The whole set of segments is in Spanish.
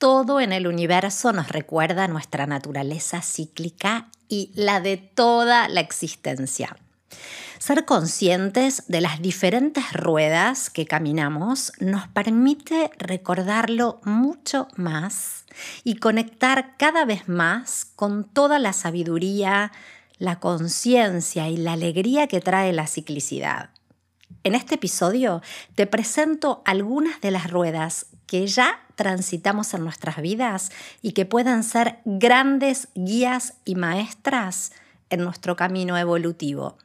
todo en el universo nos recuerda nuestra naturaleza cíclica y la de toda la existencia. Ser conscientes de las diferentes ruedas que caminamos nos permite recordarlo mucho más y conectar cada vez más con toda la sabiduría, la conciencia y la alegría que trae la ciclicidad. En este episodio te presento algunas de las ruedas que ya transitamos en nuestras vidas y que pueden ser grandes guías y maestras en nuestro camino evolutivo.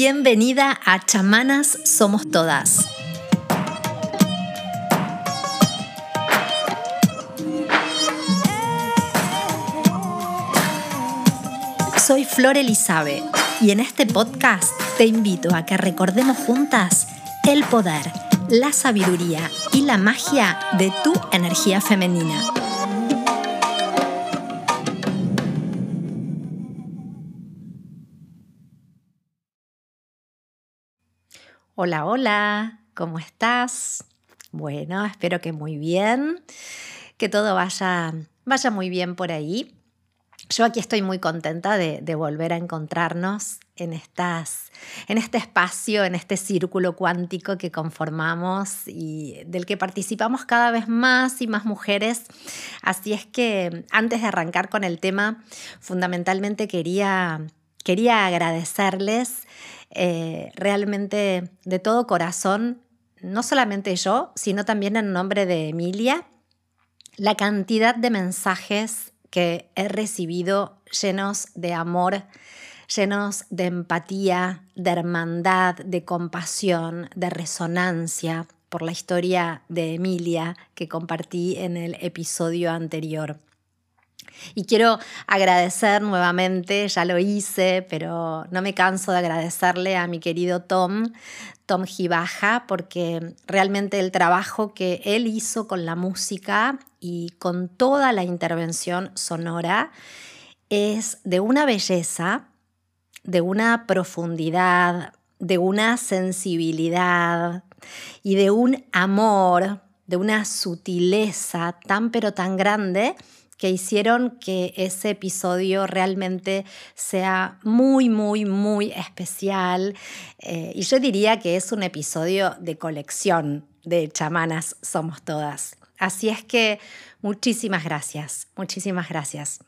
Bienvenida a Chamanas Somos Todas. Soy Flor Elizabeth y en este podcast te invito a que recordemos juntas el poder, la sabiduría y la magia de tu energía femenina. Hola, hola, ¿cómo estás? Bueno, espero que muy bien, que todo vaya, vaya muy bien por ahí. Yo aquí estoy muy contenta de, volver a encontrarnos en, estas, en este espacio, en este círculo cuántico que conformamos y del que participamos cada vez más y más mujeres. Así es que antes de arrancar con el tema, fundamentalmente quería, quería agradecerles eh, realmente de todo corazón, no solamente yo, sino también en nombre de Emilia, la cantidad de mensajes que he recibido llenos de amor, llenos de empatía, de hermandad, de compasión, de resonancia por la historia de Emilia que compartí en el episodio anterior. Y quiero agradecer nuevamente, ya lo hice, pero no me canso de agradecerle a mi querido Tom, Tom Gibaja, porque realmente el trabajo que él hizo con la música y con toda la intervención sonora es de una belleza, de una profundidad, de una sensibilidad y de un amor, de una sutileza tan pero tan grande que hicieron que ese episodio realmente sea muy, muy, muy especial. Eh, y yo diría que es un episodio de colección de chamanas Somos Todas. Así es que muchísimas gracias, muchísimas gracias.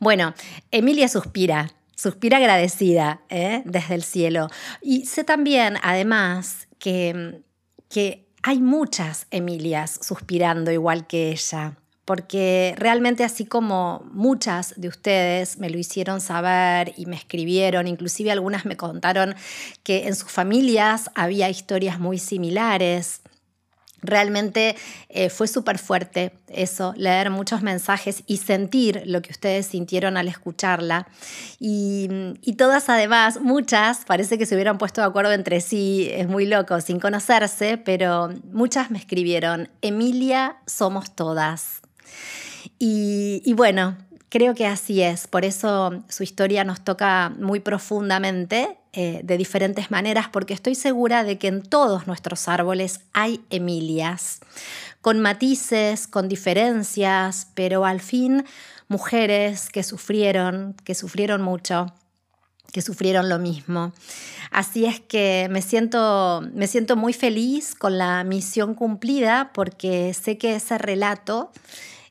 Bueno, Emilia suspira, suspira agradecida ¿eh? desde el cielo. Y sé también, además, que, que hay muchas Emilias suspirando igual que ella porque realmente así como muchas de ustedes me lo hicieron saber y me escribieron, inclusive algunas me contaron que en sus familias había historias muy similares. Realmente eh, fue súper fuerte eso, leer muchos mensajes y sentir lo que ustedes sintieron al escucharla. Y, y, todas además, muchas, parece que se hubieran puesto de acuerdo entre sí, es muy loco, sin conocerse, pero muchas me escribieron, Emilia, somos todas. Y, bueno, creo que así es, por eso su historia nos toca muy profundamente eh, de diferentes maneras, porque estoy segura de que en todos nuestros árboles hay Emilias, con matices, con diferencias, pero al fin mujeres que sufrieron, que sufrieron mucho, que sufrieron lo mismo. Así es que me siento, me siento muy feliz con la misión cumplida porque sé que ese relato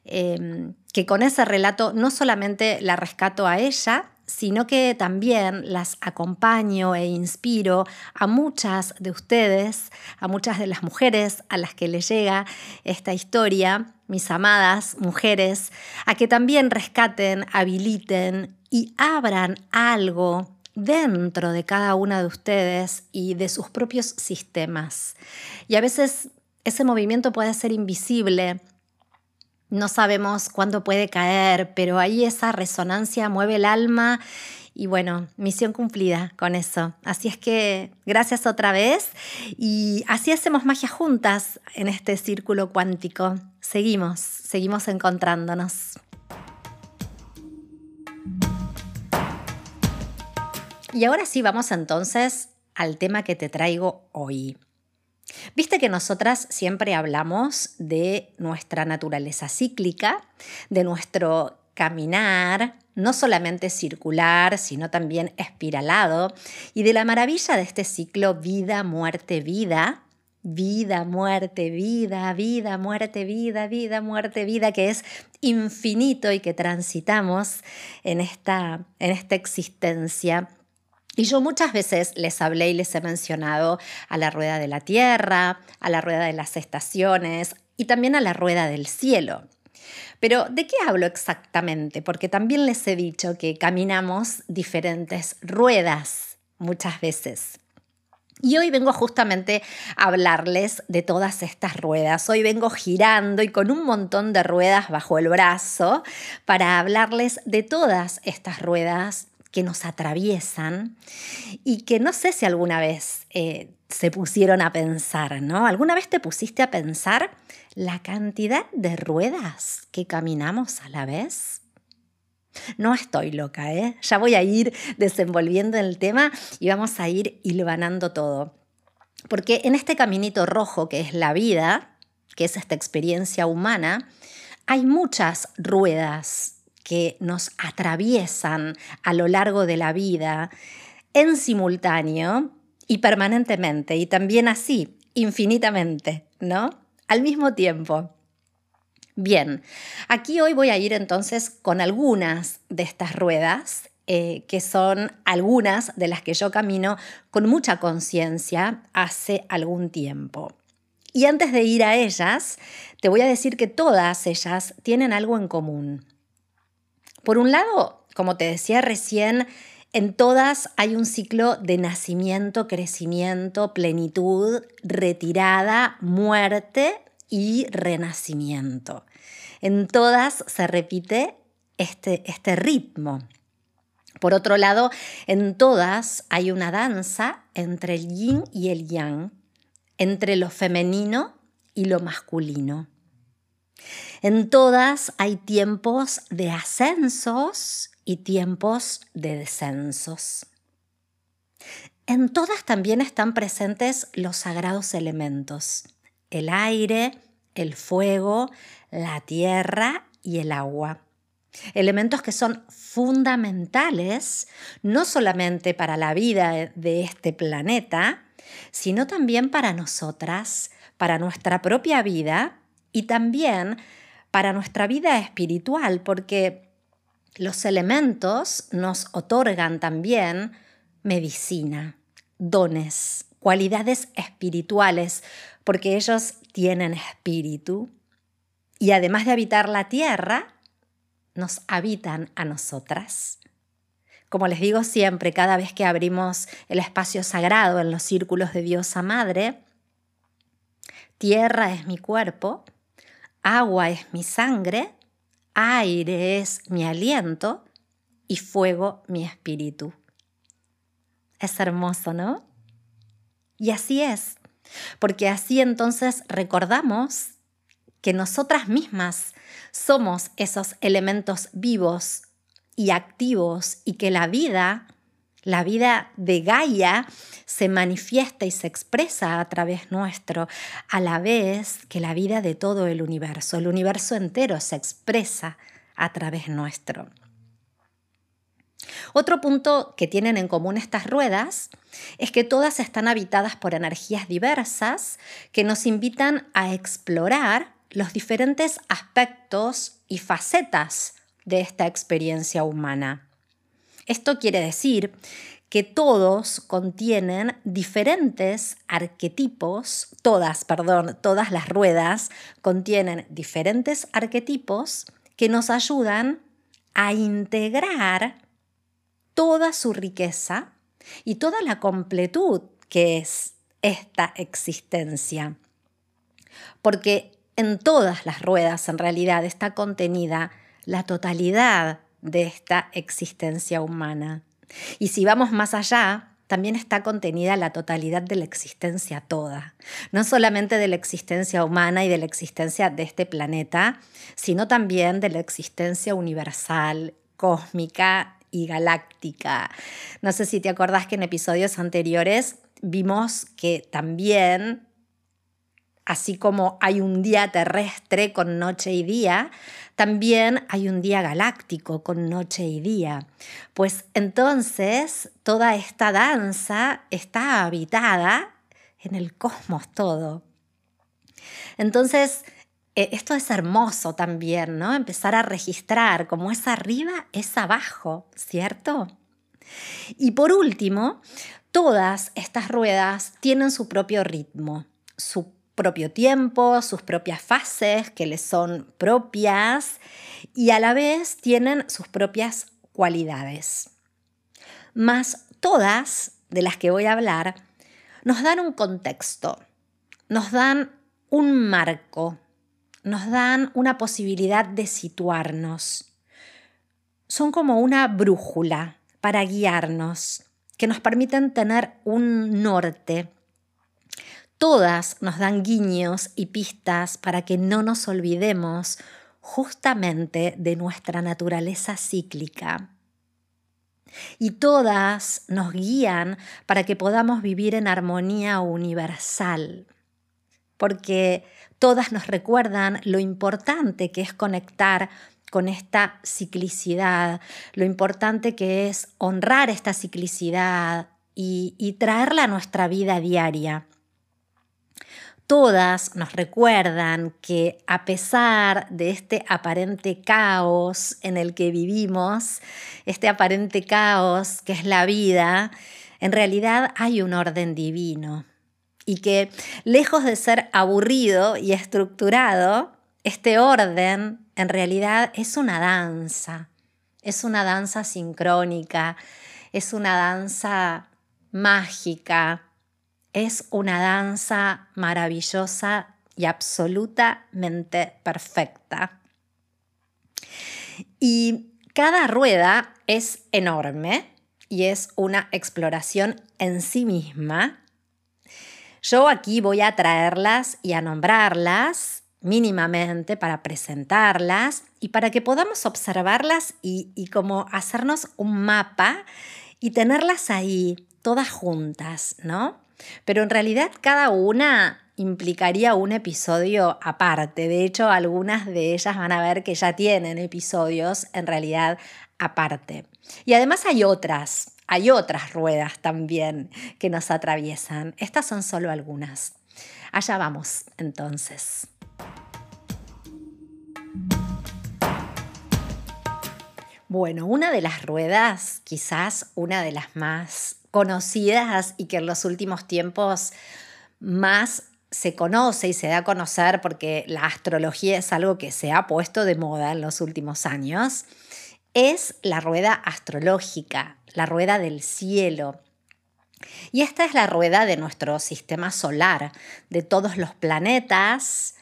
Em, que con ese relato no solamente la rescato a ella, sino que también las acompaño e inspiro a muchas de ustedes, a muchas de las mujeres a las que les llega esta historia, mis amadas mujeres, a que también rescaten, habiliten y abran algo dentro de cada una de ustedes y de sus propios sistemas. Y a veces ese movimiento puede ser invisible, no sabemos cuándo puede caer, pero ahí esa resonancia mueve el alma y bueno, misión cumplida con eso. Así es que gracias otra vez y así hacemos magia juntas en este círculo cuántico. Seguimos, seguimos encontrándonos. Y ahora sí vamos entonces al tema que te traigo hoy. Viste que nosotras siempre hablamos de nuestra naturaleza cíclica, de nuestro caminar, no solamente circular, sino también espiralado, y de la maravilla de este ciclo vida, muerte, vida, vida, muerte, vida, vida, muerte, vida, vida, muerte, vida, que es infinito y que transitamos en esta, en esta existencia y yo muchas veces les hablé y les he mencionado a la rueda de la tierra, a la rueda de las estaciones y también a la rueda del cielo. Pero ¿de qué hablo exactamente? Porque también les he dicho que caminamos diferentes ruedas muchas veces. Y hoy vengo justamente a hablarles de todas estas ruedas. Hoy vengo girando y con un montón de ruedas bajo el brazo para hablarles de todas estas ruedas que nos atraviesan y que no sé si alguna vez eh, se pusieron a pensar, ¿no? ¿Alguna vez te pusiste a pensar la cantidad de ruedas que caminamos a la vez? No estoy loca, ¿eh? Ya voy a ir desenvolviendo el tema y vamos a ir hilvanando todo. Porque en este caminito rojo que es la vida, que es esta experiencia humana, hay muchas ruedas que nos atraviesan a lo largo de la vida en simultáneo y permanentemente, y también así, infinitamente, ¿no? Al mismo tiempo. Bien, aquí hoy voy a ir entonces con algunas de estas ruedas, eh, que son algunas de las que yo camino con mucha conciencia hace algún tiempo. Y antes de ir a ellas, te voy a decir que todas ellas tienen algo en común. Por un lado, como te decía recién, en todas hay un ciclo de nacimiento, crecimiento, plenitud, retirada, muerte y renacimiento. En todas se repite este, este ritmo. Por otro lado, en todas hay una danza entre el yin y el yang, entre lo femenino y lo masculino. En todas hay tiempos de ascensos y tiempos de descensos. En todas también están presentes los sagrados elementos, el aire, el fuego, la tierra y el agua. Elementos que son fundamentales no solamente para la vida de este planeta, sino también para nosotras, para nuestra propia vida y también para nuestra vida espiritual, porque los elementos nos otorgan también medicina, dones, cualidades espirituales, porque ellos tienen espíritu y además de habitar la tierra, nos habitan a nosotras. Como les digo siempre, cada vez que abrimos el espacio sagrado en los círculos de Diosa Madre, tierra es mi cuerpo, agua es mi sangre, aire es mi aliento y fuego mi espíritu. Es hermoso, ¿no? Y así es, porque así entonces recordamos que nosotras mismas somos esos elementos vivos y activos y que la vida la vida de Gaia se manifiesta y se expresa a través nuestro, a la vez que la vida de todo el universo. El universo entero se expresa a través nuestro. Otro punto que tienen en común estas ruedas es que todas están habitadas por energías diversas que nos invitan a explorar los diferentes aspectos y facetas de esta experiencia humana. Esto quiere decir que todos contienen diferentes arquetipos, todas, perdón, todas las ruedas contienen diferentes arquetipos que nos ayudan a integrar toda su riqueza y toda la completud que es esta existencia. Porque en todas las ruedas en realidad está contenida la totalidad de esta existencia humana. Y si vamos más allá, también está contenida la totalidad de la existencia toda, no solamente de la existencia humana y de la existencia de este planeta, sino también de la existencia universal, cósmica y galáctica. No sé si te acordás que en episodios anteriores vimos que también, así como hay un día terrestre con noche y día, también hay un día galáctico con noche y día. Pues entonces toda esta danza está habitada en el cosmos todo. Entonces, e, esto es hermoso también, ¿no? Empezar a registrar cómo es arriba, es abajo, ¿cierto? Y por último, todas estas ruedas tienen su propio ritmo, su propio tiempo, sus propias fases que les son propias y a la vez tienen sus propias cualidades. Mas todas de las que voy a hablar nos dan un contexto, nos dan un marco, nos dan una posibilidad de situarnos. Son como una brújula para guiarnos, que nos permiten tener un norte. Todas nos dan guiños y pistas para que no nos olvidemos justamente de nuestra naturaleza cíclica. Y todas nos guían para que podamos vivir en armonía universal, porque todas nos recuerdan lo importante que es conectar con esta ciclicidad, lo importante que es honrar esta ciclicidad y, traerla a nuestra vida diaria. Todas nos recuerdan que a pesar de este aparente caos en el que vivimos, este aparente caos que es la vida, en realidad hay un orden divino y que lejos de ser aburrido y estructurado, este orden en realidad es una danza, es una danza sincrónica, es una danza mágica, es una danza maravillosa y absolutamente perfecta. Y cada rueda es enorme y es una exploración en sí misma yo aquí voy a traerlas y a nombrarlas mínimamente para presentarlas y para que podamos observarlas y, como hacernos un mapa y tenerlas ahí todas juntas, ¿no? Pero en realidad cada una implicaría un episodio aparte. De hecho, algunas de ellas van a ver que ya tienen episodios en realidad aparte. Y además hay otras hay otras ruedas también que nos atraviesan. Estas son solo algunas. Allá vamos, entonces. Bueno, una de las ruedas, quizás una de las más conocidas y que en los últimos tiempos más se conoce y se da a conocer porque la astrología es algo que se ha puesto de moda en los últimos años, es la rueda astrológica, la rueda del cielo. Y esta es la rueda de nuestro sistema solar, de todos los planetas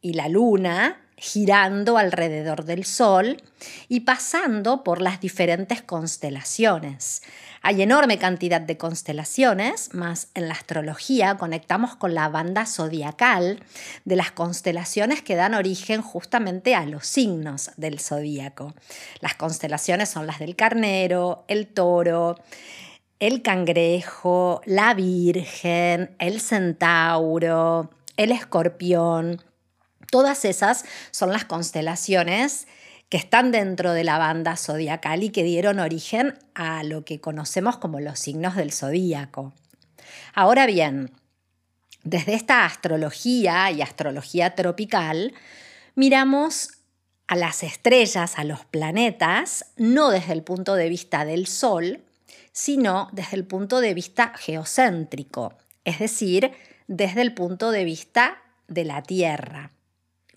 y la luna girando alrededor del Sol y pasando por las diferentes constelaciones. Hay enorme cantidad de constelaciones, más en la astrología conectamos con la banda zodiacal de las constelaciones que dan origen justamente a los signos del zodíaco. Las constelaciones son las del carnero, el toro, el cangrejo, la virgen, el centauro, el escorpión. Todas esas son las constelaciones que están dentro de la banda zodiacal y que dieron origen a lo que conocemos como los signos del zodíaco. Ahora bien, desde esta astrología y astrología tropical, miramos a las estrellas, a los planetas, no desde el punto de vista del Sol, sino desde el punto de vista geocéntrico, es decir, desde el punto de vista de la Tierra.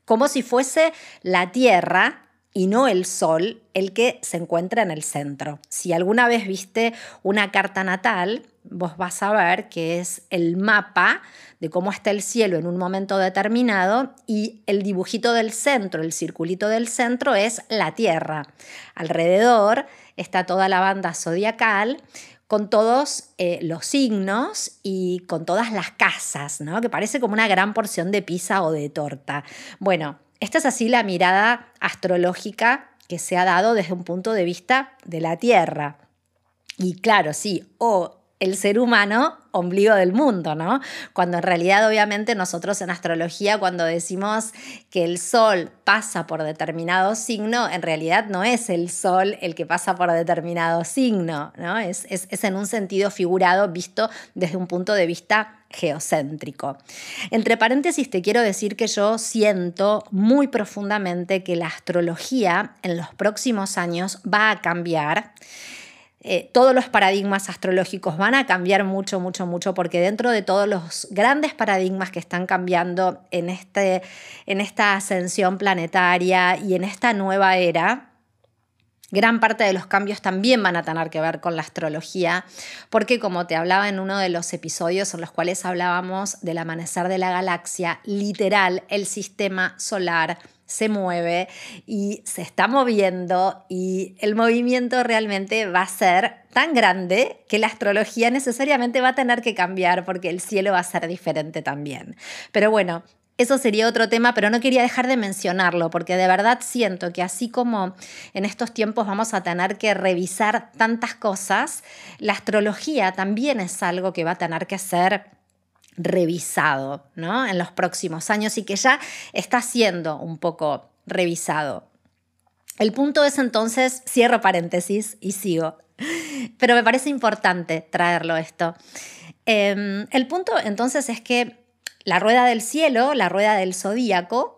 Como si fuese la Tierra y no el Sol el que se encuentra en el centro. Si alguna vez viste una carta natal, vos vas a ver que es el mapa de cómo está el cielo en un momento determinado y el dibujito del centro, el circulito del centro es la Tierra. Alrededor está toda la banda zodiacal con todos eh, los signos y con todas las casas, ¿no? que parece como una gran porción de pizza o de torta. Bueno, esta es así la mirada astrológica que se ha dado desde un punto de vista de la Tierra. Y claro, sí, o el ser humano ombligo del mundo, ¿no? Cuando en realidad obviamente nosotros en astrología cuando decimos que el sol pasa por determinado signo, en realidad no es el sol el que pasa por determinado signo, ¿no? Es, es en un sentido figurado visto desde un punto de vista geocéntrico. Entre paréntesis te quiero decir que yo siento muy profundamente que la astrología en los próximos años va a cambiar eh, todos los paradigmas astrológicos van a cambiar mucho, mucho, mucho, porque dentro de todos los grandes paradigmas que están cambiando en, este, en esta ascensión planetaria y en esta nueva era, Gran parte de los cambios también van a tener que ver con la astrología, porque como te hablaba en uno de los episodios en los cuales hablábamos del amanecer de la galaxia, literal, el sistema solar se mueve y se está moviendo y el movimiento realmente va a ser tan grande que la astrología necesariamente va a tener que cambiar porque el cielo va a ser diferente también. Pero bueno, eso sería otro tema, pero no quería dejar de mencionarlo, porque de verdad siento que así como en estos tiempos vamos a tener que revisar tantas cosas, la astrología también es algo que va a tener que ser revisado ¿no? en los próximos años y que ya está siendo un poco revisado. El punto es entonces, cierro paréntesis y sigo, pero me parece importante traerlo esto. Em, el punto entonces es que la rueda del cielo, la rueda del zodíaco,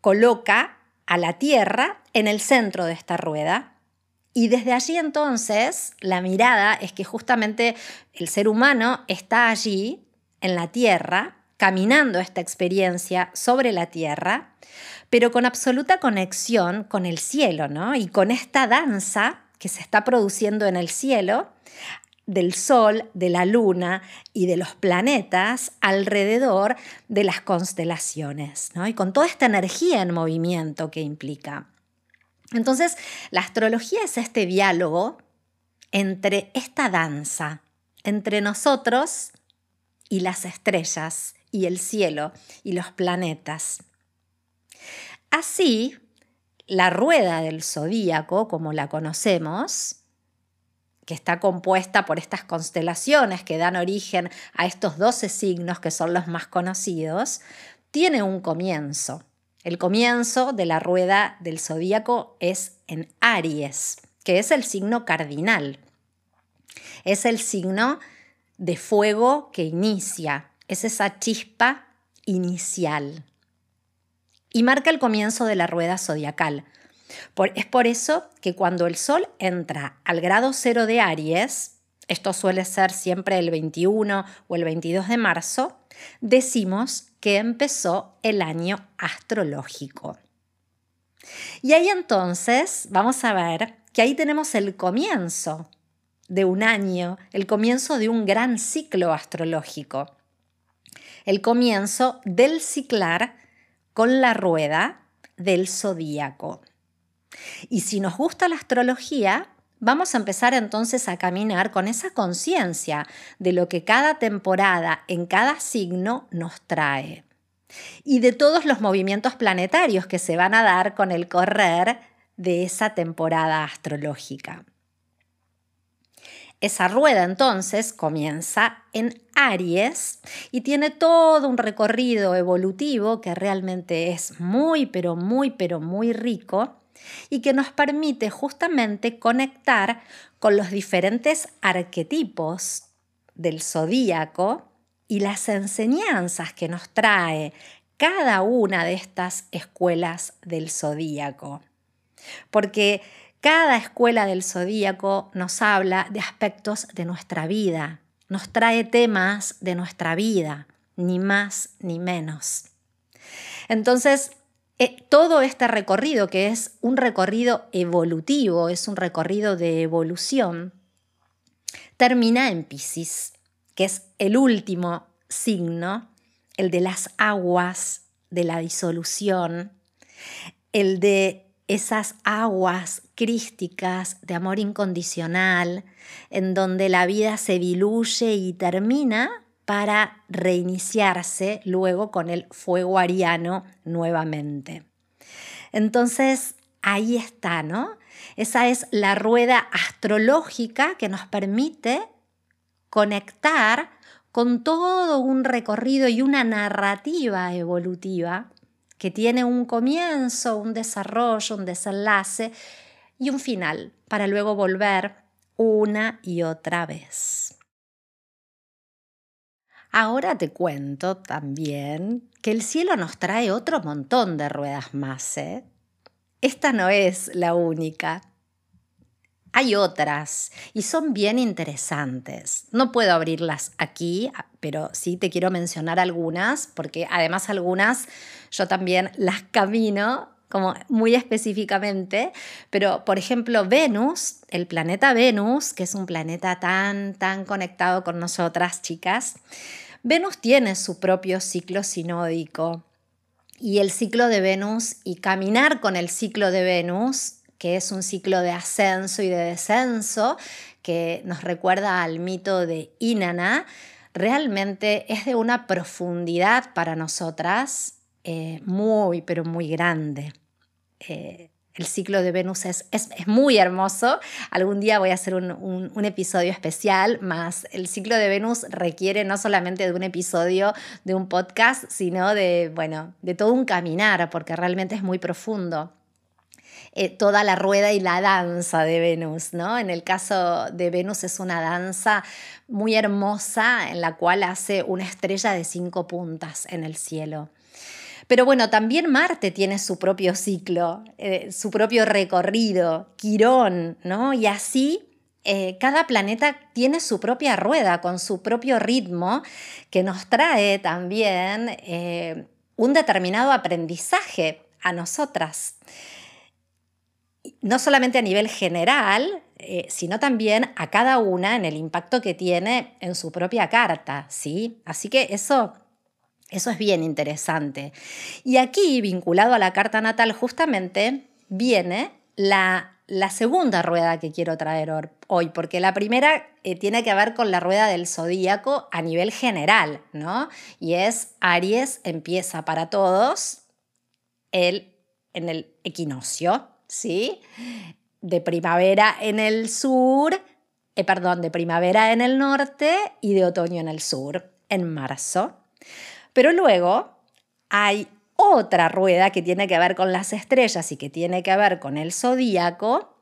coloca a la Tierra en el centro de esta rueda. Y desde allí entonces la mirada es que justamente el ser humano está allí en la tierra, caminando esta experiencia sobre la tierra, pero con absoluta conexión con el cielo, ¿no? Y con esta danza que se está produciendo en el cielo del Sol, de la Luna y de los planetas alrededor de las constelaciones, ¿no? Y con toda esta energía en movimiento que implica. Entonces, la astrología es este diálogo entre esta danza, entre nosotros y las estrellas y el cielo y los planetas. Así, la rueda del zodíaco, como la conocemos, que está compuesta por estas constelaciones que dan origen a estos 12 signos que son los más conocidos, tiene un comienzo. El comienzo de la rueda del zodíaco es en Aries, que es el signo cardinal. Es el signo de fuego que inicia, es esa chispa inicial. Y marca el comienzo de la rueda zodiacal. Es por eso que cuando el Sol entra al grado cero de Aries, esto suele ser siempre el 21 o el 22 de marzo, decimos que empezó el año astrológico. Y ahí entonces vamos a ver que ahí tenemos el comienzo de un año, el comienzo de un gran ciclo astrológico, el comienzo del ciclar con la rueda del zodíaco. Y si nos gusta la astrología, vamos a empezar entonces a caminar con esa conciencia de lo que cada temporada en cada signo nos trae y de todos los movimientos planetarios que se van a dar con el correr de esa temporada astrológica. Esa rueda entonces comienza en Aries y tiene todo un recorrido evolutivo que realmente es muy, pero muy, pero muy rico y que nos permite justamente conectar con los diferentes arquetipos del zodíaco y las enseñanzas que nos trae cada una de estas escuelas del zodíaco. Porque cada escuela del zodíaco nos habla de aspectos de nuestra vida, nos trae temas de nuestra vida, ni más ni menos. Entonces, eh, todo este recorrido, que es un recorrido evolutivo, es un recorrido de evolución, termina en Pisces, que es el último signo, el de las aguas, de la disolución, el de esas aguas crísticas de amor incondicional, en donde la vida se diluye y termina para reiniciarse luego con el fuego ariano nuevamente. Entonces, ahí está, ¿no? Esa es la rueda astrológica que nos permite conectar con todo un recorrido y una narrativa evolutiva que tiene un comienzo, un desarrollo, un desenlace y un final, para luego volver una y otra vez. Ahora te cuento también que el cielo nos trae otro montón de ruedas más. ¿eh? Esta no es la única. Hay otras y son bien interesantes. No puedo abrirlas aquí, pero sí te quiero mencionar algunas, porque además algunas yo también las camino como muy específicamente, pero por ejemplo Venus, el planeta Venus, que es un planeta tan, tan conectado con nosotras, chicas, Venus tiene su propio ciclo sinódico y el ciclo de Venus y caminar con el ciclo de Venus que es un ciclo de ascenso y de descenso, que nos recuerda al mito de Inanna, realmente es de una profundidad para nosotras eh, muy, pero muy grande. Eh, el ciclo de Venus es, es, muy hermoso. Algún día voy a hacer un, un, episodio especial, más el ciclo de Venus requiere no solamente de un episodio de un podcast, sino de, bueno, de todo un caminar, porque realmente es muy profundo. Eh, toda la rueda y la danza de Venus, ¿no? En el caso de Venus es una danza muy hermosa en la cual hace una estrella de cinco puntas en el cielo. Pero bueno, también Marte tiene su propio ciclo, eh, su propio recorrido, Quirón, ¿no? Y así eh, cada planeta tiene su propia rueda, con su propio ritmo, que nos trae también un determinado aprendizaje a nosotras no solamente a nivel general, eh, sino también a cada una en el impacto que tiene en su propia carta, ¿sí? Así que eso, eso es bien interesante. Y aquí, vinculado a la carta natal, justamente viene la, segunda rueda que quiero traer hoy, porque la primera eh, tiene que ver con la rueda del zodíaco a nivel general, ¿no? Y es Aries empieza para todos el, en el equinoccio, ¿sí? De primavera en el sur, eh, perdón, de primavera en el norte y de otoño en el sur, en marzo. Pero luego hay otra rueda que tiene que ver con las estrellas y que tiene que ver con el zodíaco,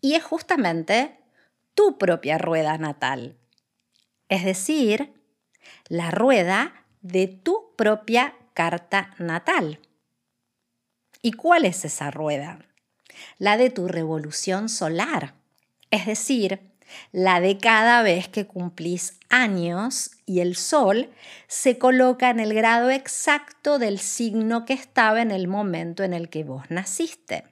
y es justamente tu propia rueda natal. Es decir, la rueda de tu propia carta natal. ¿Y cuál es esa rueda? La de tu revolución solar, es decir, la de cada vez que cumplís años y el Sol se coloca en el grado exacto del signo que estaba en el momento en el que vos naciste.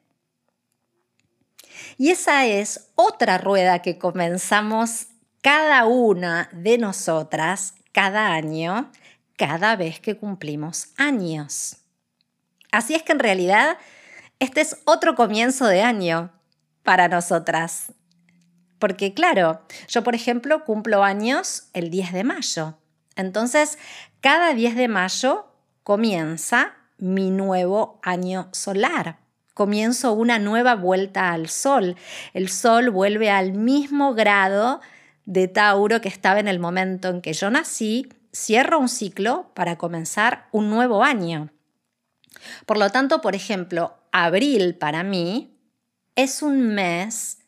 Y esa es otra rueda que comenzamos cada una de nosotras cada año, cada vez que cumplimos años. Así es que en realidad este es otro comienzo de año para nosotras. Porque claro, yo por ejemplo cumplo años el 10 de mayo. Entonces, cada 10 de mayo comienza mi nuevo año solar. Comienzo una nueva vuelta al sol. El sol vuelve al mismo grado de Tauro que estaba en el momento en que yo nací, cierra un ciclo para comenzar un nuevo año. Por lo tanto, por ejemplo, abril para mí es un mes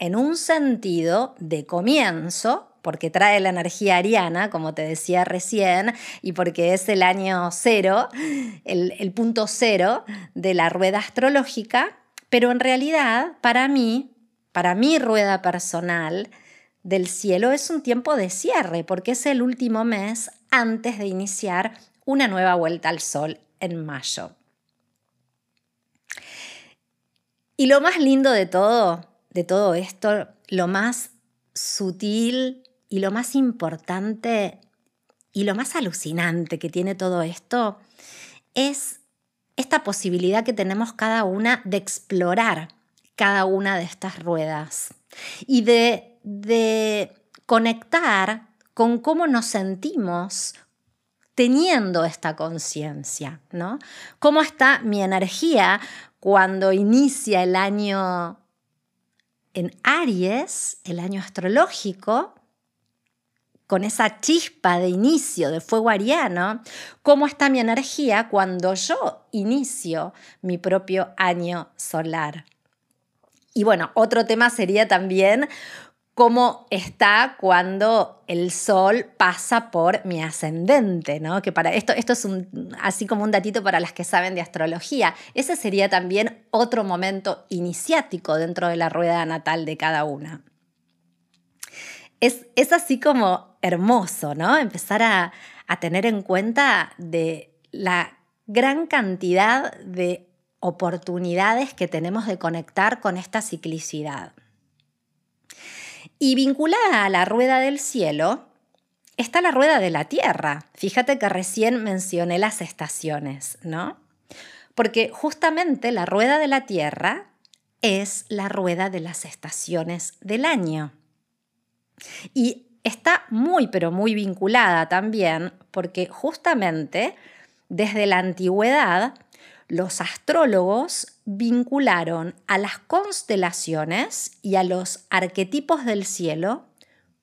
en un sentido de comienzo, porque trae la energía ariana, como te decía recién, y porque es el año cero, el, punto cero de la rueda astrológica, pero en realidad para mí, para mi rueda personal del cielo es un tiempo de cierre, porque es el último mes antes de iniciar una nueva vuelta al sol en mayo. Y lo más lindo de todo, de todo esto, lo más sutil y lo más importante y lo más alucinante que tiene todo esto es esta posibilidad que tenemos cada una de explorar cada una de estas ruedas y de, de conectar con cómo nos sentimos teniendo esta conciencia, ¿no? ¿Cómo está mi energía cuando inicia el año en Aries, el año astrológico, con esa chispa de inicio de fuego ariano, cómo está mi energía cuando yo inicio mi propio año solar. Y bueno, otro tema sería también cómo está cuando el sol pasa por mi ascendente, ¿no? Que para esto, esto es así como un datito para las que saben de astrología. Ese sería también otro momento iniciático dentro de la rueda natal de cada una. Es, es así como hermoso, ¿no? Empezar a, a tener en cuenta de la gran cantidad de oportunidades que tenemos de conectar con esta ciclicidad. Y vinculada a la rueda del cielo está la rueda de la Tierra. Fíjate que recién mencioné las estaciones, ¿no? Porque justamente la rueda de la Tierra es la rueda de las estaciones del año. Y está muy, pero muy vinculada también porque justamente desde la antigüedad los astrólogos vincularon a las constelaciones y a los arquetipos del cielo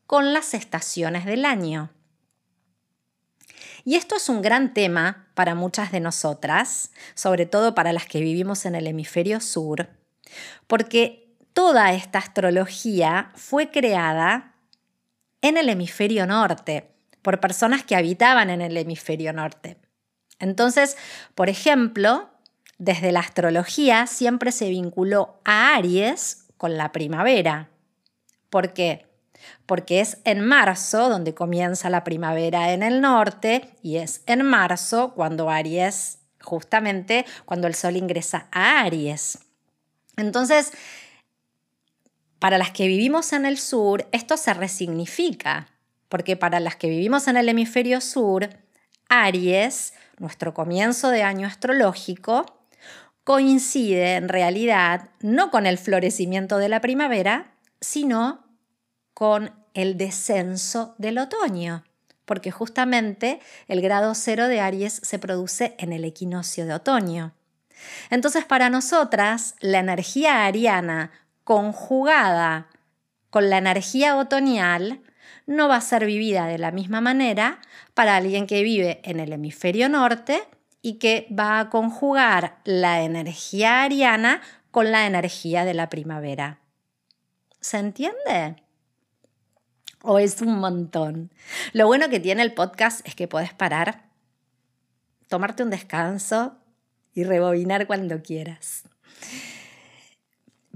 con las estaciones del año. Y esto es un gran tema para muchas de nosotras, sobre todo para las que vivimos en el hemisferio sur, porque toda esta astrología fue creada en el hemisferio norte, por personas que habitaban en el hemisferio norte. Entonces, por ejemplo, desde la astrología siempre se vinculó a Aries con la primavera. ¿Por qué? Porque es en marzo donde comienza la primavera en el norte y es en marzo cuando Aries, justamente cuando el sol ingresa a Aries. Entonces, para las que vivimos en el sur, esto se resignifica, porque para las que vivimos en el hemisferio sur, Aries, nuestro comienzo de año astrológico, coincide en realidad no con el florecimiento de la primavera, sino con el descenso del otoño, porque justamente el grado cero de Aries se produce en el equinoccio de otoño. Entonces, para nosotras, la energía ariana conjugada con la energía otoñal no va a ser vivida de la misma manera para alguien que vive en el hemisferio norte y que va a conjugar la energía ariana con la energía de la primavera. ¿Se entiende? ¿O es un montón? Lo bueno que tiene el podcast es que puedes parar, tomarte un descanso y rebobinar cuando quieras.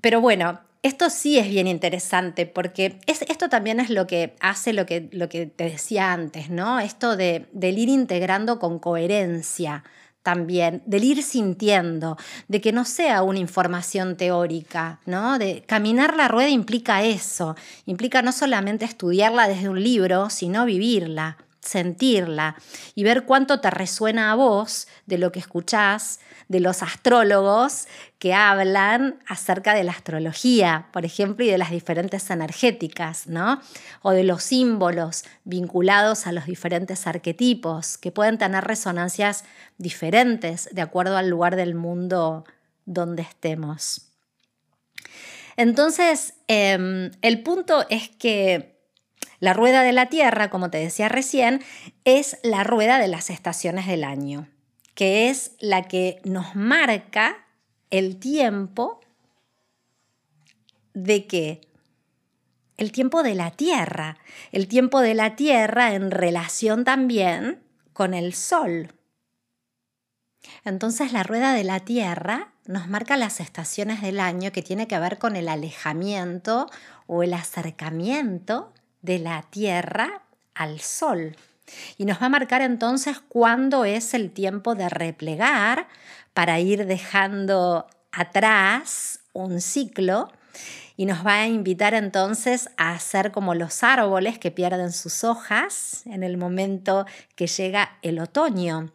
Pero bueno, esto sí es bien interesante porque esto también es lo que hace lo que, lo que te decía antes, ¿no? Esto de, del ir integrando con coherencia también, del ir sintiendo, de que no sea una información teórica, ¿no? De caminar la rueda implica eso, implica no solamente estudiarla desde un libro, sino vivirla, sentirla y ver cuánto te resuena a vos de lo que escuchás, de los astrólogos que hablan acerca de la astrología, por ejemplo, y de las diferentes energéticas, ¿no? O de los símbolos vinculados a los diferentes arquetipos, que pueden tener resonancias diferentes de acuerdo al lugar del mundo donde estemos. Entonces, em, el punto es que la rueda de la Tierra, como te decía recién, es la rueda de las estaciones del año que es la que nos marca el tiempo de qué? El tiempo de la Tierra, el tiempo de la Tierra en relación también con el Sol. Entonces la rueda de la Tierra nos marca las estaciones del año que tiene que ver con el alejamiento o el acercamiento de la Tierra al Sol. Y nos va a marcar entonces cuándo es el tiempo de replegar para ir dejando atrás un ciclo y nos va a invitar entonces a hacer como los árboles que pierden sus hojas en el momento que llega el otoño.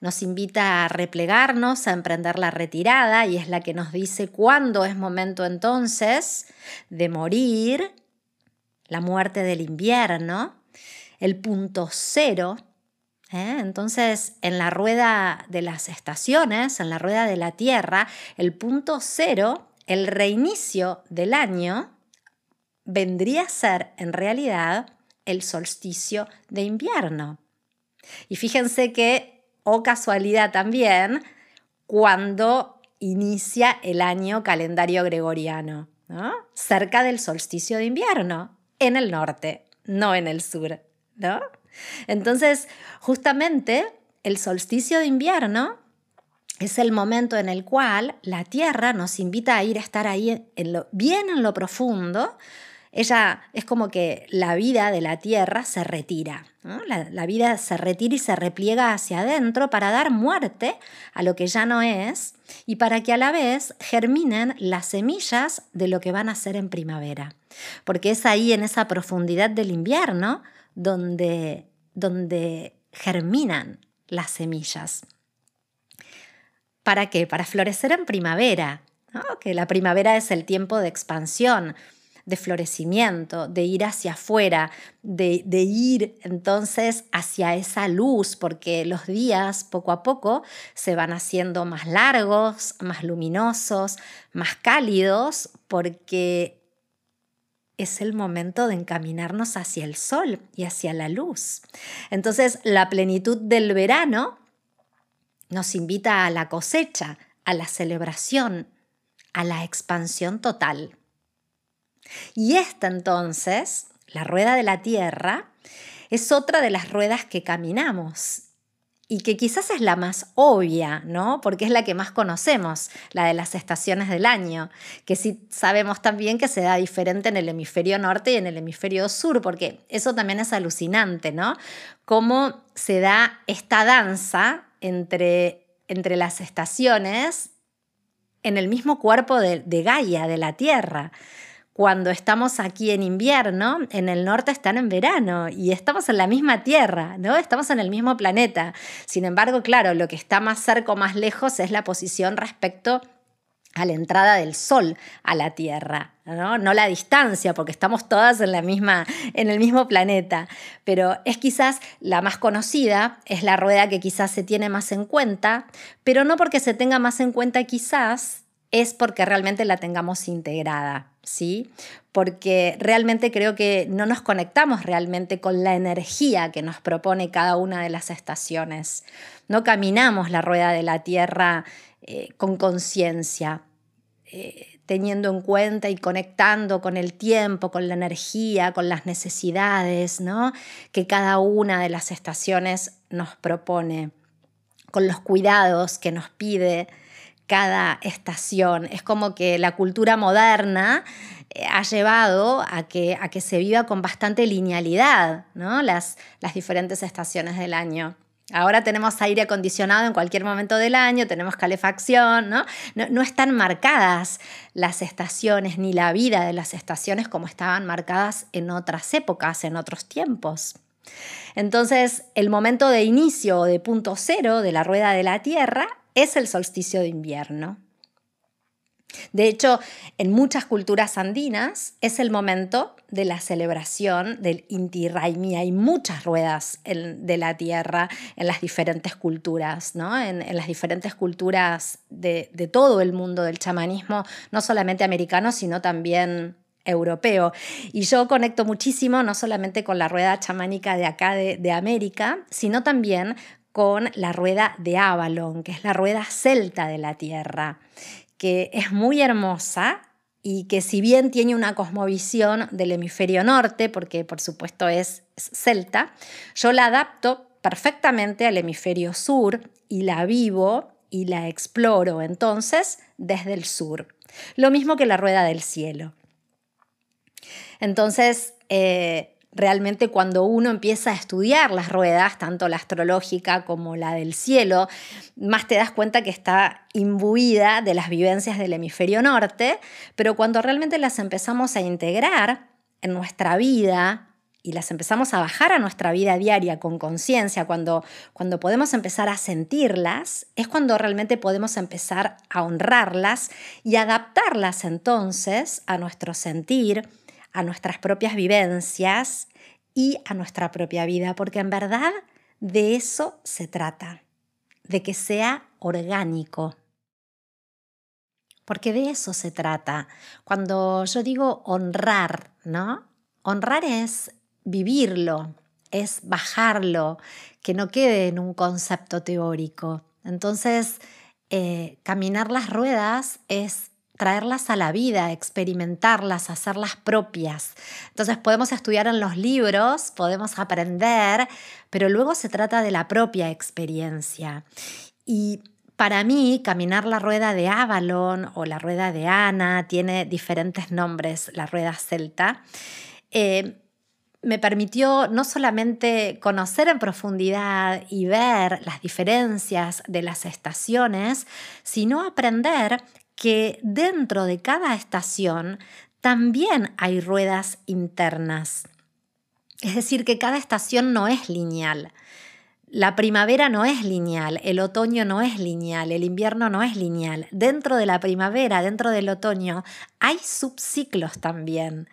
Nos invita a replegarnos, a emprender la retirada y es la que nos dice cuándo es momento entonces de morir, la muerte del invierno, el punto cero. ¿eh? Entonces, en la rueda de las estaciones, en la rueda de la Tierra, el punto cero, el reinicio del año, vendría a ser en realidad el solsticio de invierno. Y fíjense que o casualidad también, cuando inicia el año calendario gregoriano, cerca del solsticio de invierno, en el norte, no en el sur. ¿no? Entonces, justamente el solsticio de invierno es el momento en el cual la Tierra nos invita a ir a estar ahí bien en lo profundo, ella es como que la vida de la tierra se retira, la, vida se retira y se repliega hacia adentro para dar muerte a lo que ya no es y para que a la vez germinen las semillas de lo que van a ser en primavera. Porque es ahí en esa profundidad del invierno donde, donde germinan las semillas. ¿Para qué? Para florecer en primavera, que la primavera es el tiempo de expansión, de florecimiento, de ir hacia afuera, de, de, ir entonces hacia esa luz, porque los días poco a poco se van haciendo más largos, más luminosos, más cálidos, porque es el momento de encaminarnos hacia el sol y hacia la luz. Entonces la plenitud del verano nos invita a la cosecha, a la celebración, a la expansión total. Y esta entonces, la rueda de la Tierra, es otra de las ruedas que caminamos y que quizás es la más obvia, ¿no? Porque es la que más conocemos, la de las estaciones del año, que sí sabemos también que se da diferente en el hemisferio norte y en el hemisferio sur, porque eso también es alucinante, ¿no? Cómo se da esta danza entre, entre las estaciones en el mismo cuerpo de, de Gaia, de la Tierra cuando estamos aquí en invierno, en el norte están en verano y estamos en la misma Tierra, ¿no? Estamos en el mismo planeta. Sin embargo, claro, lo que está más cerca o más lejos es la posición respecto a la entrada del sol a la Tierra, ¿no? no la distancia, porque estamos todas en, la misma, en el mismo planeta, pero es quizás la más conocida, es la rueda que quizás se tiene más en cuenta, pero no porque se tenga más en cuenta quizás, es porque realmente la tengamos integrada. ¿Sí? Porque realmente creo que no nos conectamos realmente con la energía que nos propone cada una de las estaciones. No caminamos la rueda de la Tierra eh, con conciencia, eh, teniendo en cuenta y conectando con el tiempo, con la energía, con las necesidades ¿no? que cada una de las estaciones nos propone, con los cuidados que nos pide cada estación. Es como que la cultura moderna eh, ha llevado a que, a que se viva con bastante linealidad ¿no? las, las diferentes estaciones del año. Ahora tenemos aire acondicionado en cualquier momento del año, tenemos calefacción, ¿no? ¿no? ¿no? están marcadas las estaciones ni la vida de las estaciones como estaban marcadas en otras épocas, en otros tiempos. Entonces, el momento de inicio o de punto cero de la rueda de la Tierra es el solsticio de invierno. De hecho, en muchas culturas andinas es el momento de la celebración del Inti Raimi. Hay muchas ruedas de la tierra en las diferentes culturas, ¿no? en, las diferentes culturas de, todo el mundo del chamanismo, no solamente americano, sino también europeo. Y yo conecto muchísimo no solamente con la rueda chamánica de acá de, de América, sino también con la rueda de Avalon, que es la rueda celta de la Tierra, que es muy hermosa y que si bien tiene una cosmovisión del hemisferio norte, porque por supuesto es celta, yo la adapto perfectamente al hemisferio sur y la vivo y la exploro entonces desde el sur. Lo mismo que la rueda del cielo. Entonces, eh, realmente cuando uno empieza a estudiar las ruedas, tanto la astrológica como la del cielo, más te das cuenta que está imbuida de las vivencias del hemisferio norte, pero cuando realmente las empezamos a integrar en nuestra vida, y las empezamos a bajar a nuestra vida diaria con conciencia, cuando, cuando podemos empezar a sentirlas, es cuando realmente podemos empezar a honrarlas y adaptarlas entonces a nuestro sentir, a nuestras propias vivencias y a nuestra propia vida, porque en verdad de eso se trata, de que sea orgánico. Porque de eso se trata. Cuando yo digo honrar, ¿no? Honrar es vivirlo, es bajarlo, que no quede en un concepto teórico. Entonces, eh, caminar las ruedas es traerlas a la vida, experimentarlas, hacerlas propias. Entonces podemos estudiar en los libros, podemos aprender, pero luego se trata de la propia experiencia. Y para mí, caminar la rueda de Avalon o la rueda de Ana tiene diferentes nombres, la rueda celta. Eh, me permitió no solamente conocer en profundidad y ver las diferencias de las estaciones, sino aprender que dentro de cada estación también hay ruedas internas. Es decir, que cada estación no es lineal. La primavera no es lineal, el otoño no es lineal, el invierno no es lineal. Dentro de la primavera, dentro del otoño, hay subciclos también.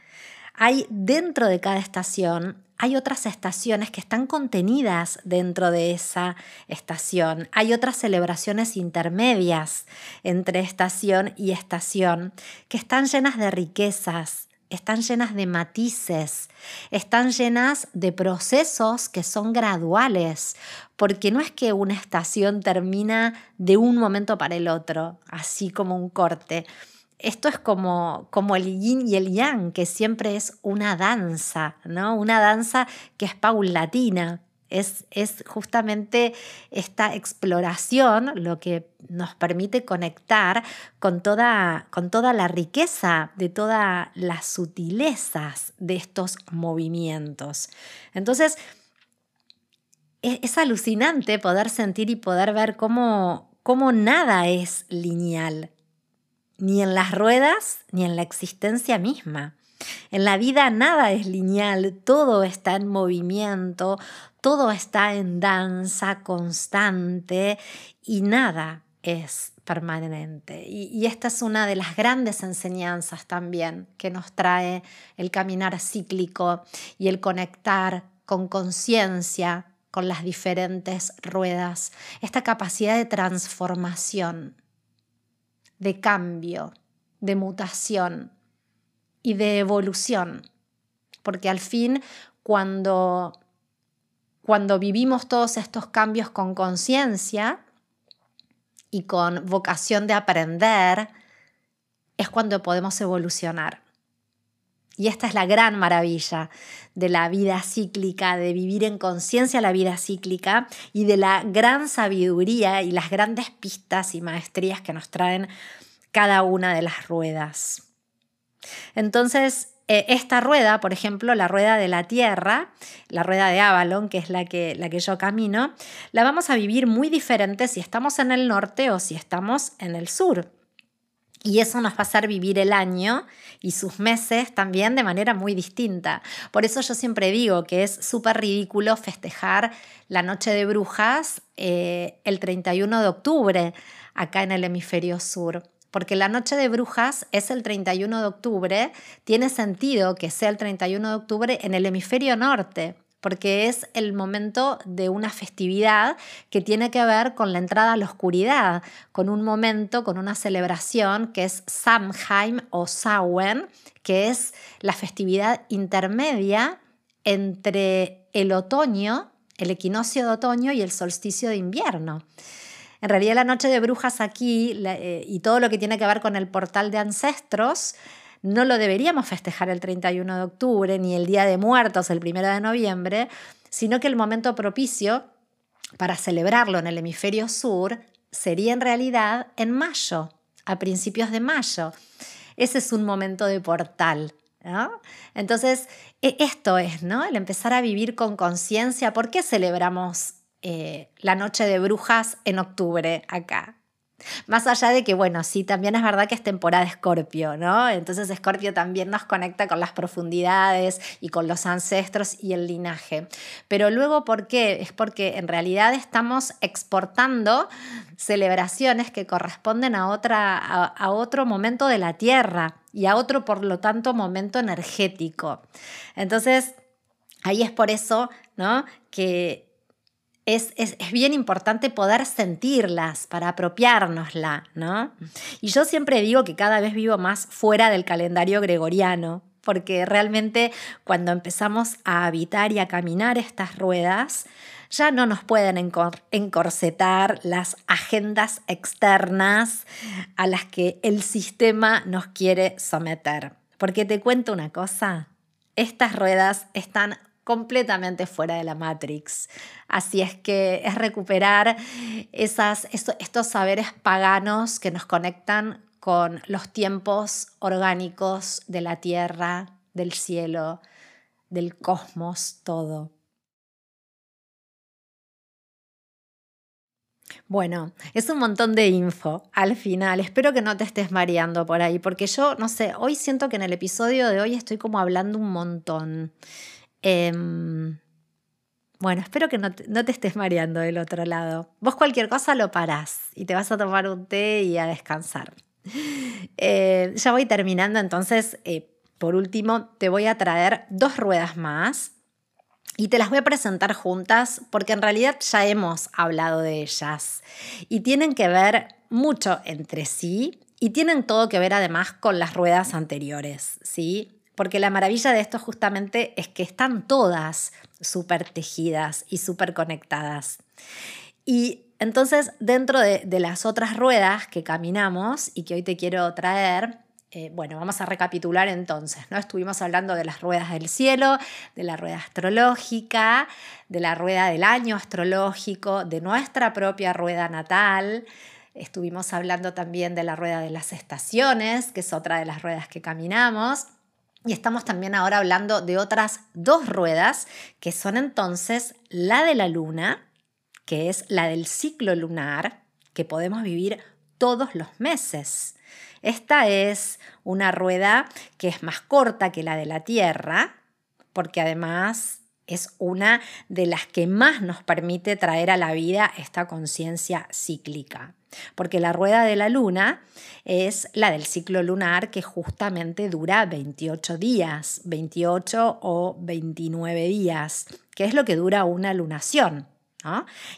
Hay dentro de cada estación hay otras estaciones que están contenidas dentro de esa estación. Hay otras celebraciones intermedias entre estación y estación que están llenas de riquezas, están llenas de matices, están llenas de procesos que son graduales, porque no es que una estación termina de un momento para el otro, así como un corte esto es como, como el yin y el yang, que siempre es una danza, ¿no? Una danza que es paulatina. Es, es justamente esta exploración lo que nos permite conectar con toda, con toda la riqueza de todas las sutilezas de estos movimientos. Entonces, es, es alucinante poder sentir y poder ver cómo, cómo nada es lineal, ni en las ruedas, ni en la existencia misma. En la vida nada es lineal, todo está en movimiento, todo está en danza constante y nada es permanente. Y, esta es una de las grandes enseñanzas también que nos trae el caminar cíclico y el conectar con conciencia con las diferentes ruedas, esta capacidad de transformación de cambio, de mutación y de evolución. Porque al fin, cuando, cuando vivimos todos estos cambios con conciencia y con vocación de aprender, es cuando podemos evolucionar. Y esta es la gran maravilla de la vida cíclica, de vivir en conciencia la vida cíclica y de la gran sabiduría y las grandes pistas y maestrías que nos traen cada una de las ruedas. Entonces, eh, esta rueda, por ejemplo, la rueda de la Tierra, la rueda de Avalon, que es la que, la que yo camino, la vamos a vivir muy diferente si estamos en el norte o si estamos en el sur. Y eso nos va a hacer vivir el año y sus meses también de manera muy distinta. Por eso yo siempre digo que es súper ridículo festejar la noche de brujas eh, el 31 de octubre acá en el hemisferio sur. Porque la noche de brujas es el 31 de octubre, tiene sentido que sea el 31 de octubre en el hemisferio norte, porque es el momento de una festividad que tiene que ver con la entrada a la oscuridad, con un momento, con una celebración que es Samhain o Samhain, que es la festividad intermedia entre el otoño, el equinoccio de otoño y el solsticio de invierno. En realidad la noche de brujas aquí eh, y todo lo que tiene que ver con el portal de ancestros no lo deberíamos festejar el 31 de octubre ni el Día de Muertos el 1 de noviembre, sino que el momento propicio para celebrarlo en el hemisferio sur sería en realidad en mayo, a principios de mayo. Ese es un momento de portal, Entonces, e, esto es, ¿no? El empezar a vivir con conciencia. ¿Por qué celebramos eh, la noche de brujas en octubre acá? Más allá de que, bueno, sí, también es verdad que es temporada Escorpio, ¿no? Entonces Escorpio también nos conecta con las profundidades y con los ancestros y el linaje. Pero luego, ¿por qué? Es porque en realidad estamos exportando celebraciones que corresponden a, otra, a, otro momento de la Tierra y a otro, por lo tanto, momento energético. Entonces, ahí es por eso, ¿no? Que es, bien importante poder sentirlas para apropiárnosla, ¿no? Y yo siempre digo que cada vez vivo más fuera del calendario gregoriano, porque realmente cuando empezamos a habitar y a caminar estas ruedas, ya no nos pueden encorsetar las agendas externas a las que el sistema nos quiere someter. Porque te cuento una cosa, estas ruedas están completamente fuera de la Matrix. Así es que es recuperar esas, estos saberes paganos que nos conectan con los tiempos orgánicos de la tierra, del cielo, del cosmos, todo. Bueno, es un montón de info al final. Espero que no te estés mareando por ahí, porque yo, no sé, hoy siento que en el episodio de hoy estoy como hablando un montón. Em, bueno, espero que no te, estés mareando del otro lado. Vos cualquier cosa lo parás y te vas a tomar un té y a descansar. Eh, ya voy terminando, entonces, eh, por último, te voy a traer dos ruedas más y te las voy a presentar juntas porque en realidad ya hemos hablado de ellas y tienen que ver mucho entre sí y tienen todo que ver además con las ruedas anteriores, ¿sí? Porque la maravilla de esto justamente es que están todas súper tejidas y súper conectadas. Y entonces, dentro de, las otras ruedas que caminamos y que hoy te quiero traer, eh, bueno, vamos a recapitular entonces, ¿no? Estuvimos hablando de las ruedas del cielo, de la rueda astrológica, de la rueda del año astrológico, de nuestra propia rueda natal. Estuvimos hablando también de la rueda de las estaciones, que es otra de las ruedas que caminamos. Y estamos también ahora hablando de otras dos ruedas, que son entonces la de la luna, que es la del ciclo lunar, que podemos vivir todos los meses. Esta es una rueda que es más corta que la de la Tierra, porque además es una de las que más nos permite traer a la vida esta conciencia cíclica porque la rueda de la luna es la del ciclo lunar que justamente dura 28 días, 28 o 29 días, que es lo que dura una lunación,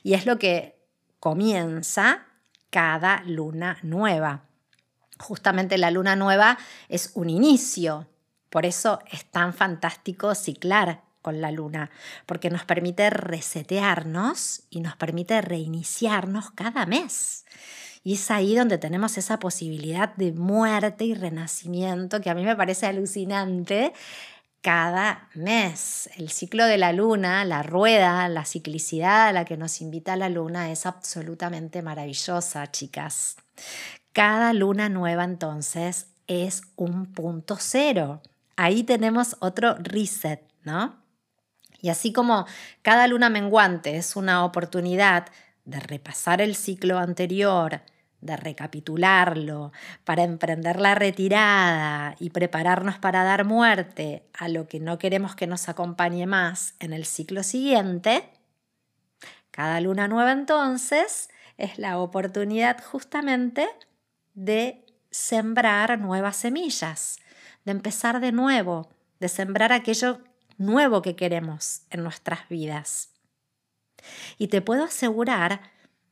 y es lo que comienza cada luna nueva. Justamente la luna nueva es un inicio, por eso es tan fantástico ciclar la luna, porque nos permite resetearnos y nos permite reiniciarnos cada mes. Y es ahí donde tenemos esa posibilidad de muerte y renacimiento que a mí me parece alucinante cada mes. El ciclo de la luna, la rueda, la ciclicidad a la que nos invita la luna es absolutamente maravillosa, chicas. Cada luna nueva entonces es un punto cero. Ahí tenemos otro reset, ¿no? Y así como cada luna menguante es una oportunidad de repasar el ciclo anterior, de recapitularlo, para emprender la retirada y prepararnos para dar muerte a lo que no queremos que nos acompañe más en el ciclo siguiente, cada luna nueva entonces es la oportunidad justamente de sembrar nuevas semillas, de empezar de nuevo, de sembrar aquello nuevo que queremos en nuestras vidas. Y te puedo asegurar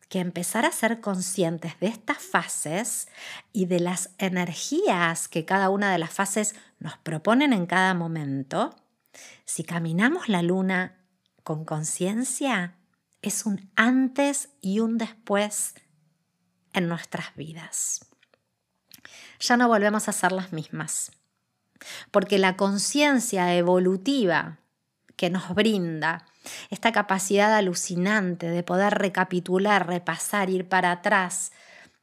que empezar a ser conscientes de estas fases y de las energías que cada una de las fases nos proponen en cada momento, si caminamos la luna con conciencia, es un antes y un después en nuestras vidas. Ya no volvemos a ser las mismas porque la conciencia evolutiva que nos brinda esta capacidad alucinante de poder recapitular, repasar, ir para atrás,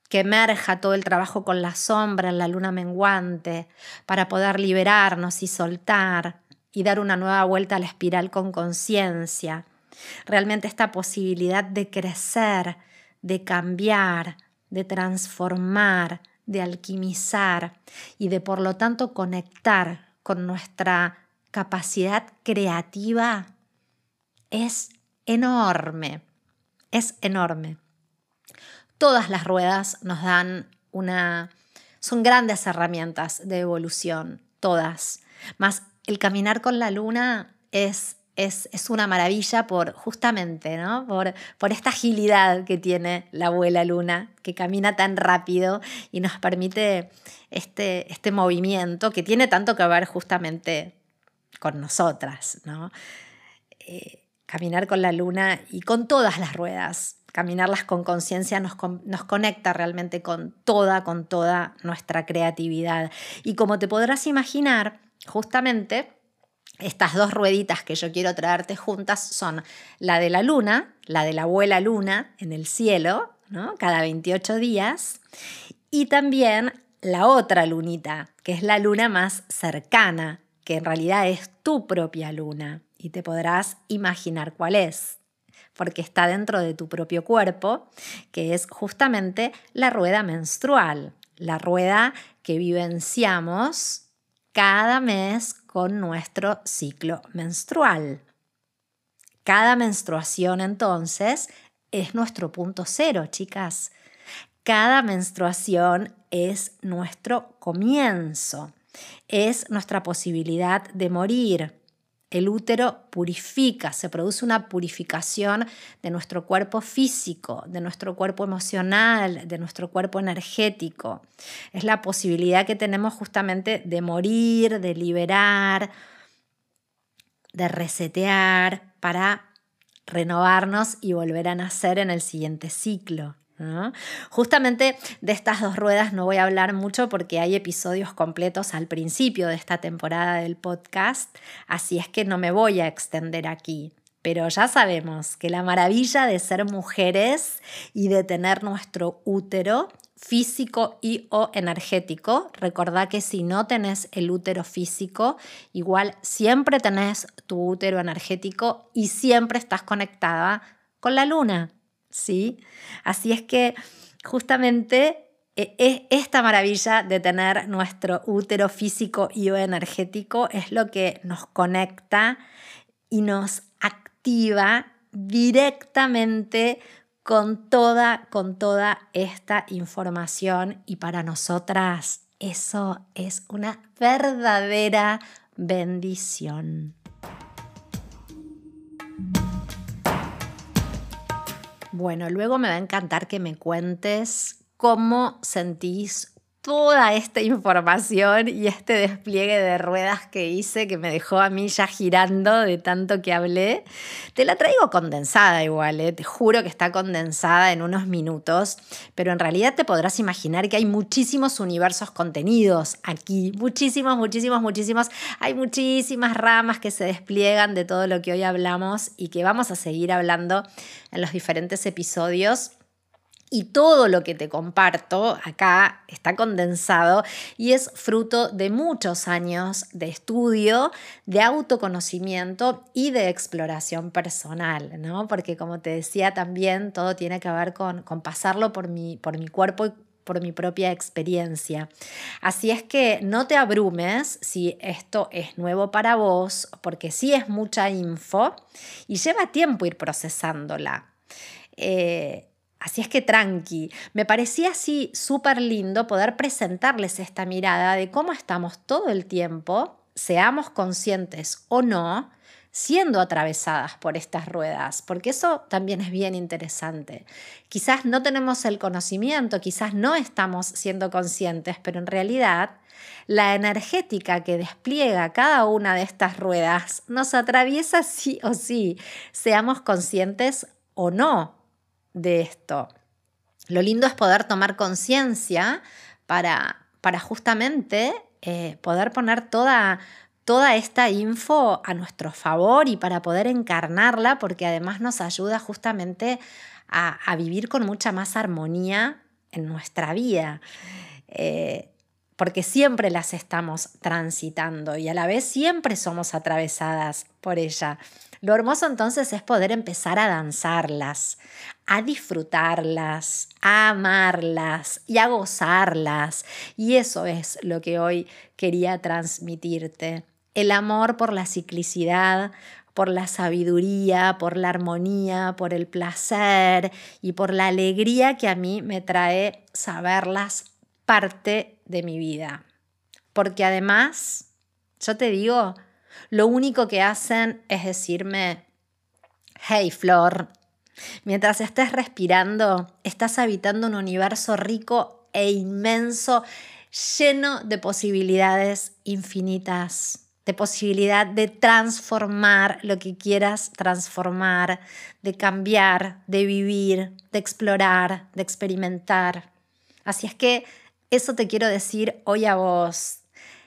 que emerja todo el trabajo con la sombra en la luna menguante, para poder liberarnos y soltar y dar una nueva vuelta a la espiral con conciencia. Realmente esta posibilidad de crecer, de cambiar, de transformar, de alquimizar y de por lo tanto conectar con nuestra capacidad creativa es enorme, es enorme. Todas las ruedas nos dan una... son grandes herramientas de evolución, todas. Más el caminar con la luna es, es, es una maravilla por justamente, ¿no? Por, por esta agilidad que tiene la abuela luna, que camina tan rápido y nos permite este, este movimiento que tiene tanto que ver justamente con nosotras, ¿no? Eh, caminar con la luna y con todas las ruedas, caminarlas con conciencia nos, nos, conecta realmente con toda, con toda nuestra creatividad. Y como te podrás imaginar, justamente estas dos rueditas que yo quiero traerte juntas son la de la luna, la de la abuela luna en el cielo, ¿no? cada 28 días, y también la otra lunita, que es la luna más cercana, que en realidad es tu propia luna, y te podrás imaginar cuál es porque está dentro de tu propio cuerpo, que es justamente la rueda menstrual, la rueda que vivenciamos cada mes con nuestro ciclo menstrual. Cada menstruación entonces es nuestro punto cero, chicas. Cada menstruación es nuestro comienzo, es nuestra posibilidad de morir, el útero purifica, se produce una purificación de nuestro cuerpo físico, de nuestro cuerpo emocional, de nuestro cuerpo energético. Es la posibilidad que tenemos justamente de morir, de liberar, de resetear para renovarnos y volver a nacer en el siguiente ciclo. Justamente de estas dos ruedas no voy a hablar mucho porque hay episodios completos al principio de esta temporada del podcast, así es que no me voy a extender aquí. Pero ya sabemos que la maravilla de ser mujeres y de tener nuestro útero físico y o energético, recordá que si no tenés el útero físico, igual siempre tenés tu útero energético y siempre estás conectada con la luna. ¿Sí? Así es que justamente e, e, esta maravilla de tener nuestro útero físico y energético es lo que nos conecta y nos activa directamente con toda, con toda esta información y para nosotras eso es una verdadera bendición. Bueno, luego me va a encantar que me cuentes cómo sentís toda esta información y este despliegue de ruedas que hice que me dejó a mí ya girando de tanto que hablé. Te la traigo condensada igual, ¿eh? te juro que está condensada en unos minutos, pero en realidad te podrás imaginar que hay muchísimos universos contenidos aquí, muchísimos, muchísimos, muchísimos. Hay muchísimas ramas que se despliegan de todo lo que hoy hablamos y que vamos a seguir hablando en los diferentes episodios y todo lo que te comparto acá está condensado y es fruto de muchos años de estudio, de autoconocimiento y de exploración personal, ¿no? Porque como te decía también, todo tiene que ver con, con pasarlo por mi, por mi cuerpo y por mi propia experiencia. Así es que no te abrumes si esto es nuevo para vos, porque sí es mucha info y lleva tiempo ir procesándola. Eh, Así es que tranqui, me parecía así súper lindo poder presentarles esta mirada de cómo estamos todo el tiempo, seamos conscientes o no, siendo atravesadas por estas ruedas, porque eso también es bien interesante. Quizás no tenemos el conocimiento, quizás no estamos siendo conscientes, pero en realidad la energética que despliega cada una de estas ruedas nos atraviesa sí o sí, seamos conscientes o no de esto. Lo lindo es poder tomar conciencia para, para justamente eh, poder poner toda, toda esta info a nuestro favor y para poder encarnarla, porque además nos ayuda justamente a, vivir con mucha más armonía en nuestra vida. Eh, porque siempre las estamos transitando y a la vez siempre somos atravesadas por ella. Lo hermoso entonces es poder empezar a danzarlas, a disfrutarlas, a amarlas y a gozarlas. Y eso es lo que hoy quería transmitirte. El amor por la ciclicidad, por la sabiduría, por la armonía, por el placer y por la alegría que a mí me trae saberlas parte de mi vida. Porque además, yo te digo, lo único que hacen es decirme, hey Flor, mientras estés respirando, estás habitando un universo rico e inmenso, lleno de posibilidades infinitas de posibilidad de transformar lo que quieras transformar, de cambiar, de vivir, de explorar, de experimentar. Así es que eso te quiero decir hoy a vos.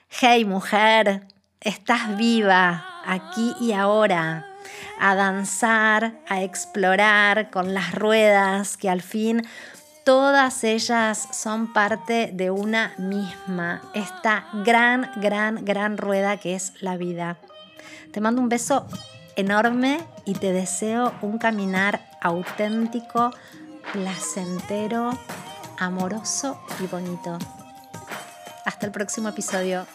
Hey mujer, estás viva aquí y ahora, a danzar, a explorar con las ruedas que al fin todas ellas son parte de una misma, esta gran, gran, gran rueda que es la vida. Te mando un beso enorme y te deseo un caminar auténtico, placentero amoroso y bonito. Hasta el próximo episodio.